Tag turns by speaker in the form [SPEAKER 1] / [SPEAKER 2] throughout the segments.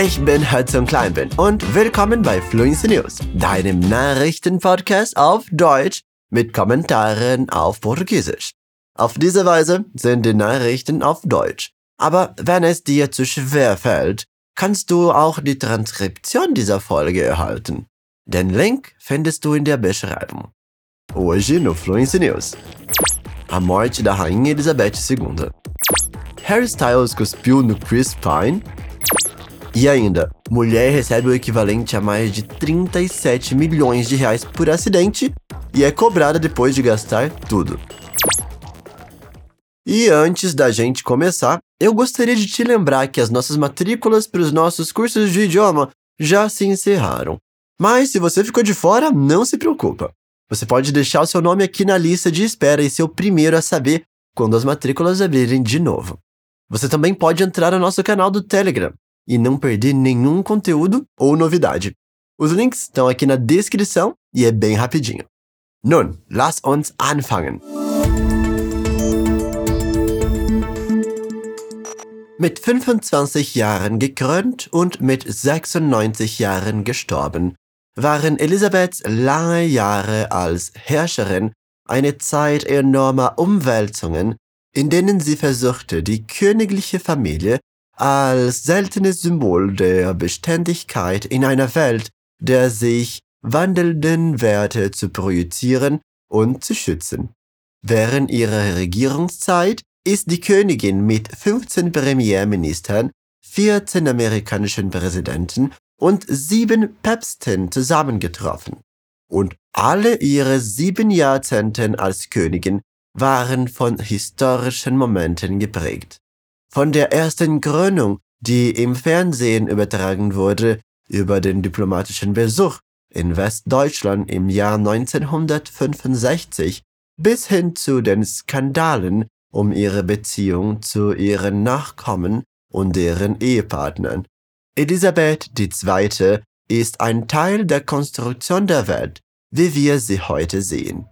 [SPEAKER 1] Ich bin Hudson Kleinben und willkommen bei Fluency News, deinem Nachrichtenpodcast auf Deutsch mit Kommentaren auf Portugiesisch. Auf diese Weise sind die Nachrichten auf Deutsch. Aber wenn es dir zu schwer fällt, kannst du auch die Transkription dieser Folge erhalten. Den Link findest du in der Beschreibung. Hoje no Fluency News. A morte da Rainha Elizabeth II. Harry Styles cuspiu no Chris Pine. E ainda, mulher recebe o equivalente a mais de 37 milhões de reais por acidente e é cobrada depois de gastar tudo. E antes da gente começar, eu gostaria de te lembrar que as nossas matrículas para os nossos cursos de idioma já se encerraram. Mas se você ficou de fora, não se preocupa. Você pode deixar o seu nome aqui na lista de espera e ser o primeiro a saber quando as matrículas abrirem de novo. Você também pode entrar no nosso canal do Telegram e não perder nenhum conteúdo ou novidade. Os links estão aqui na descrição e é bem rapidinho. Nun, lass uns anfangen. Mit 25 Jahren gekrönt und mit 96 Jahren gestorben, waren Elisabeths lange Jahre als Herrscherin eine Zeit enormer Umwälzungen, in denen sie versuchte, die königliche Familie als seltenes Symbol der Beständigkeit in einer Welt der sich wandelnden Werte zu projizieren und zu schützen. Während ihrer Regierungszeit ist die Königin mit 15 Premierministern, 14 amerikanischen Präsidenten und sieben Päpsten zusammengetroffen. Und alle ihre sieben Jahrzehnten als Königin waren von historischen Momenten geprägt. Von der ersten Krönung, die im Fernsehen übertragen wurde, über den diplomatischen Besuch in Westdeutschland im Jahr 1965 bis hin zu den Skandalen um ihre Beziehung zu ihren Nachkommen und deren Ehepartnern. Elisabeth II. ist ein Teil der Konstruktion der Welt, wie wir sie heute sehen.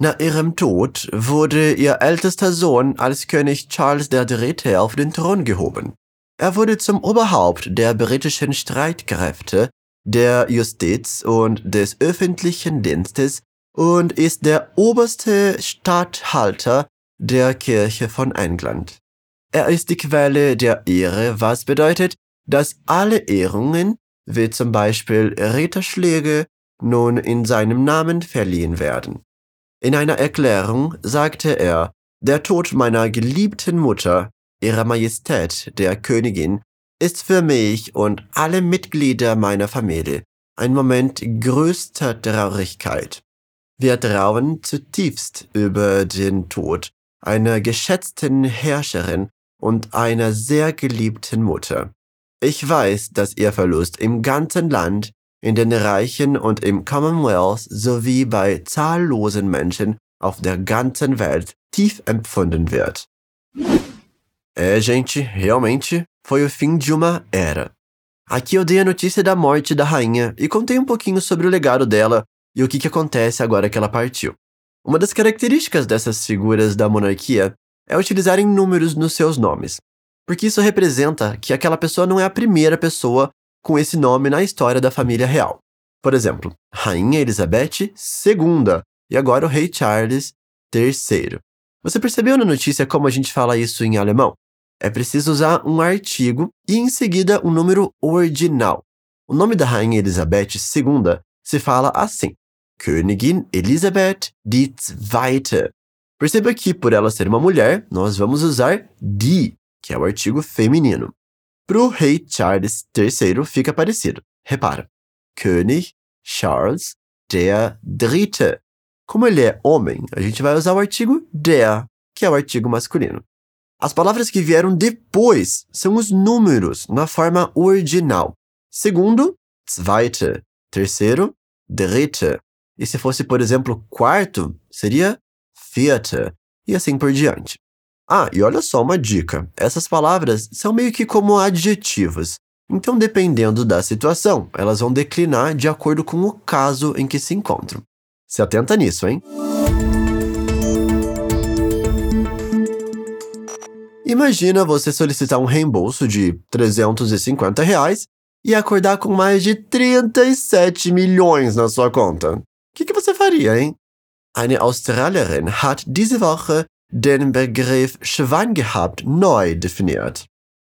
[SPEAKER 1] Nach ihrem Tod wurde ihr ältester Sohn als König Charles III. auf den Thron gehoben. Er wurde zum Oberhaupt der britischen Streitkräfte, der Justiz und des öffentlichen Dienstes und ist der oberste Statthalter der Kirche von England. Er ist die Quelle der Ehre, was bedeutet, dass alle Ehrungen, wie zum Beispiel Ritterschläge, nun in seinem Namen verliehen werden. In einer Erklärung sagte er, der Tod meiner geliebten Mutter, ihrer Majestät der Königin, ist für mich und alle Mitglieder meiner Familie ein Moment größter Traurigkeit. Wir trauern zutiefst über den Tod einer geschätzten Herrscherin und einer sehr geliebten Mutter. Ich weiß, dass ihr Verlust im ganzen Land, in den Reichen und im Commonwealth sowie bei zahllosen Menschen auf der ganzen Welt tief empfunden wird. É, gente, realmente foi o fim de uma era. Aqui eu dei a notícia da morte da rainha e contei um pouquinho sobre o legado dela e o que, que acontece agora que ela partiu. Uma das características dessas figuras da monarquia é utilizarem números nos seus nomes, porque isso representa que aquela pessoa não é a primeira pessoa com esse nome na história da família real. Por exemplo, Rainha Elizabeth II e agora o Rei Charles III. Você percebeu na notícia como a gente fala isso em alemão? É preciso usar um artigo e em seguida um número ordinal. O nome da Rainha Elizabeth II se fala assim: Königin Elisabeth II. Perceba que, por ela ser uma mulher, nós vamos usar die, que é o artigo feminino. Para o rei Charles III fica parecido. Repara. König Charles der Dritte. Como ele é homem, a gente vai usar o artigo der, que é o artigo masculino. As palavras que vieram depois são os números na forma ordinal. Segundo, zweite. Terceiro, dritte. E se fosse, por exemplo, quarto, seria vierte. E assim por diante. Ah, e olha só uma dica: essas palavras são meio que como adjetivos. Então, dependendo da situação, elas vão declinar de acordo com o caso em que se encontram. Se atenta nisso, hein? Imagina você solicitar um reembolso de 350 reais e acordar com mais de 37 milhões na sua conta? O que, que você faria, hein? Eine Australierin hat diese Woche den Begriff Schwein gehabt neu definiert.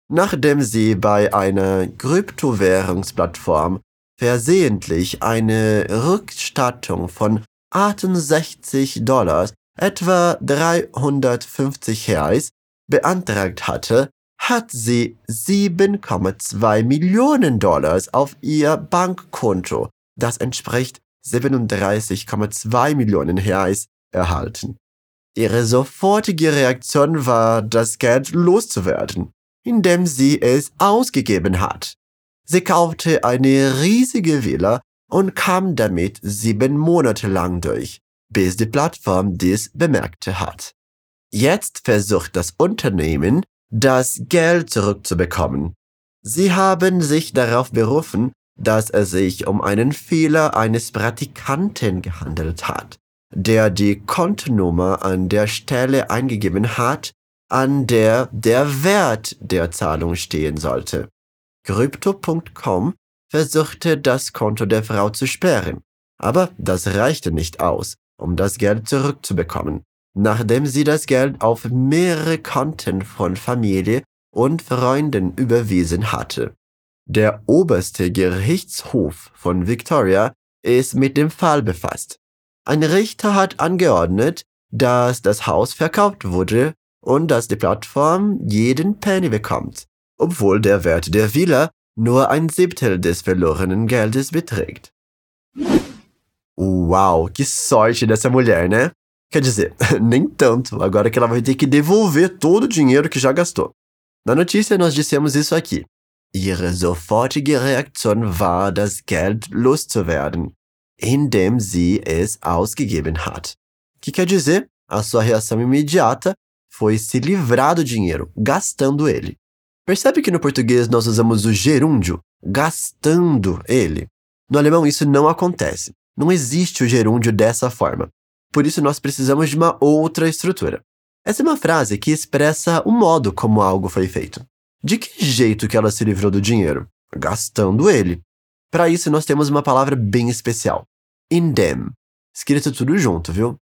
[SPEAKER 1] Nachdem sie bei einer Kryptowährungsplattform versehentlich eine Rückstattung von 68 Dollars, etwa 350 Reais, beantragt hatte, hat sie 7,2 Millionen Dollars auf ihr Bankkonto, das entspricht 37,2 Millionen Reais, erhalten. Ihre sofortige Reaktion war, das Geld loszuwerden, indem sie es ausgegeben hat. Sie kaufte eine riesige Villa und kam damit sieben Monate lang durch, bis die Plattform dies bemerkte hat. Jetzt versucht das Unternehmen, das Geld zurückzubekommen. Sie haben sich darauf berufen, dass es sich um einen Fehler eines Praktikanten gehandelt hat, der die Kontonummer an der Stelle eingegeben hat, an der der Wert der Zahlung stehen sollte. Crypto.com versuchte das Konto der Frau zu sperren, aber das reichte nicht aus, um das Geld zurückzubekommen nachdem sie das Geld auf mehrere Konten von Familie und Freunden überwiesen hatte. Der oberste Gerichtshof von Victoria ist mit dem Fall befasst. Ein Richter hat angeordnet, dass das Haus verkauft wurde und dass die Plattform jeden Penny bekommt, obwohl der Wert der Villa nur ein Siebtel des verlorenen Geldes beträgt. Uau, que sorte dessa mulher, né? Quer dizer, nem tanto, agora que ela vai ter que devolver todo o dinheiro que já gastou. Na notícia nós dissemos isso aqui. Ihre sofortige Reaktion war, das Geld loszuwerden, indem sie es ausgegeben hat. Que quer dizer, a sua reação imediata foi se livrar do dinheiro, gastando ele. Percebe que no português nós usamos o gerúndio, gastando ele? No alemão isso não acontece. Não existe o gerúndio dessa forma. Por isso, nós precisamos de uma outra estrutura. Essa é uma frase que expressa o modo como algo foi feito. De que jeito que ela se livrou do dinheiro? Gastando ele. Para isso, nós temos uma palavra bem especial: indem. Escrito tudo junto, viu?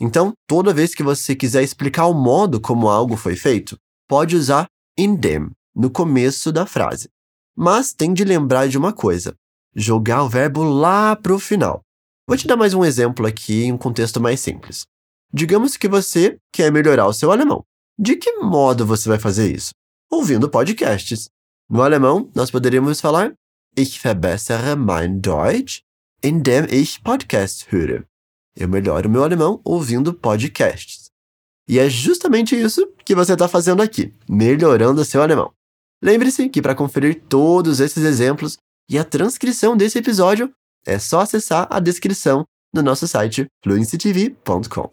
[SPEAKER 1] Então, toda vez que você quiser explicar o modo como algo foi feito, pode usar indem no começo da frase. Mas tem de lembrar de uma coisa: jogar o verbo lá para o final. Vou te dar mais um exemplo aqui em um contexto mais simples. Digamos que você quer melhorar o seu alemão. De que modo você vai fazer isso? Ouvindo podcasts. No alemão, nós poderíamos falar Ich verbessere mein Deutsch, indem ich Podcasts höre. Eu melhoro meu alemão ouvindo podcasts. E é justamente isso que você está fazendo aqui, melhorando seu alemão. Lembre-se que para conferir todos esses exemplos e a transcrição desse episódio, é só acessar a descrição no nosso site fluencytv.com.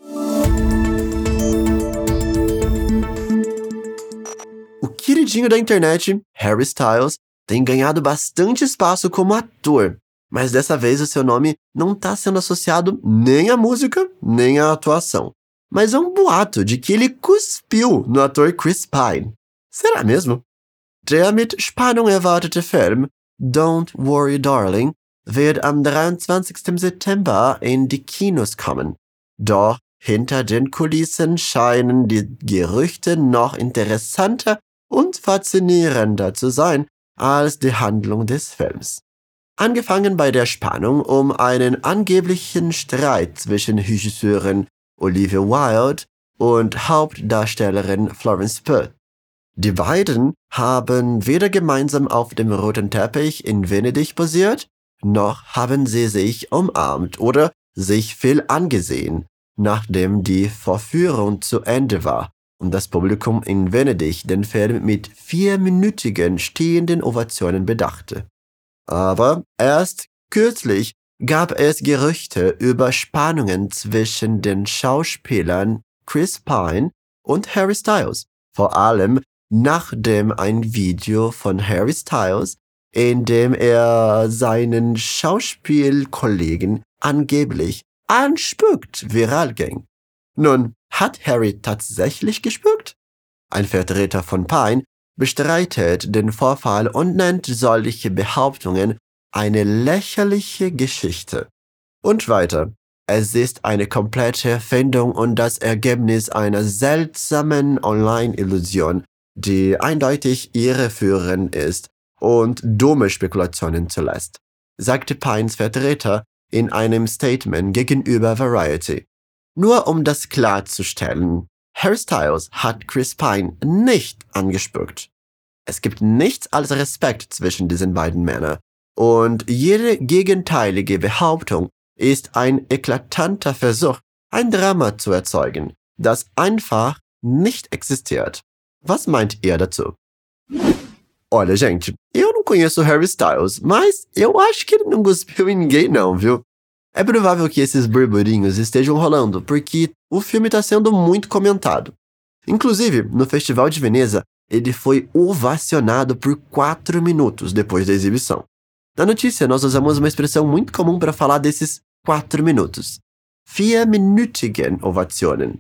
[SPEAKER 1] O queridinho da internet, Harry Styles, tem ganhado bastante espaço como ator, mas dessa vez o seu nome não está sendo associado nem à música, nem à atuação. Mas é um boato de que ele cuspiu no ator Chris Pine. Será mesmo? Der mit Spannung erwartete Film Don't Worry Darling wird am 23. September in die Kinos kommen. Doch hinter den Kulissen scheinen die Gerüchte noch interessanter und faszinierender zu sein als die Handlung des Films. Angefangen bei der Spannung um einen angeblichen Streit zwischen Regisseurin Olivia Wilde und Hauptdarstellerin Florence Pugh. Die beiden haben weder gemeinsam auf dem roten Teppich in Venedig posiert, noch haben sie sich umarmt oder sich viel angesehen, nachdem die Vorführung zu Ende war und das Publikum in Venedig den Film mit vierminütigen stehenden Ovationen bedachte. Aber erst kürzlich gab es Gerüchte über Spannungen zwischen den Schauspielern Chris Pine und Harry Styles, vor allem nachdem ein Video von Harry Styles indem er seinen Schauspielkollegen angeblich anspuckt, viral ging. Nun, hat Harry tatsächlich gespuckt? Ein Vertreter von Pine bestreitet den Vorfall und nennt solche Behauptungen eine lächerliche Geschichte. Und weiter. Es ist eine komplette Erfindung und das Ergebnis einer seltsamen Online-Illusion, die eindeutig irreführend ist und dumme Spekulationen zulässt, sagte Pines Vertreter in einem Statement gegenüber Variety. Nur um das klarzustellen, Harry Styles hat Chris Pine nicht angespuckt. Es gibt nichts als Respekt zwischen diesen beiden Männern und jede gegenteilige Behauptung ist ein eklatanter Versuch, ein Drama zu erzeugen, das einfach nicht existiert. Was meint ihr dazu? Olha, gente, eu não conheço Harry Styles, mas eu acho que ele não cuspiu em ninguém, não, viu? É provável que esses burburinhos estejam rolando, porque o filme está sendo muito comentado. Inclusive, no Festival de Veneza, ele foi ovacionado por 4 minutos depois da exibição. Na notícia, nós usamos uma expressão muito comum para falar desses 4 minutos. Vier Minütigen Ovationen.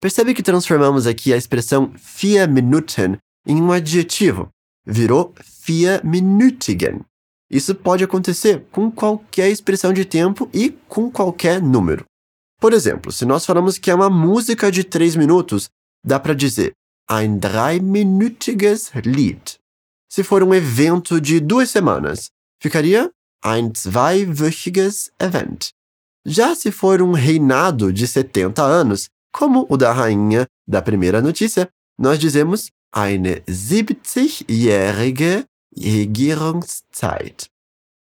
[SPEAKER 1] Percebe que transformamos aqui a expressão vier Minuten em um adjetivo. Virou vier Minütigen. Isso pode acontecer com qualquer expressão de tempo e com qualquer número. Por exemplo, se nós falamos que é uma música de 3 minutos, dá para dizer ein dreiminütiges Lied. Se for um evento de duas semanas, ficaria ein zweiwöchiges Event. Já se for um reinado de 70 anos, como o da rainha da primeira notícia, nós dizemos eine 70-jährige Regierungszeit.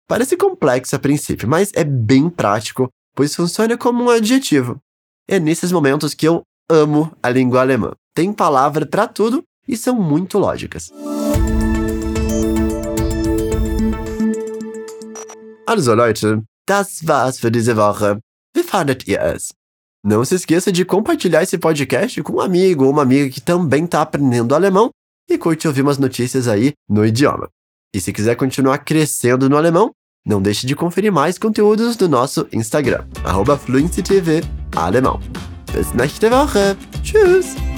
[SPEAKER 1] Parece complexo a princípio, mas é bem prático, pois funciona como um adjetivo. É nesses momentos que eu amo a língua alemã. Tem palavra para tudo e são muito lógicas. Also Leute, das war's für diese Woche. Wie fandet ihr es? Não se esqueça de compartilhar esse podcast com um amigo ou uma amiga que também está aprendendo alemão e curte ouvir umas notícias aí no idioma. E se quiser continuar crescendo no alemão, não deixe de conferir mais conteúdos do nosso Instagram, arroba Alemão. Bis nächste Woche. Tschüss!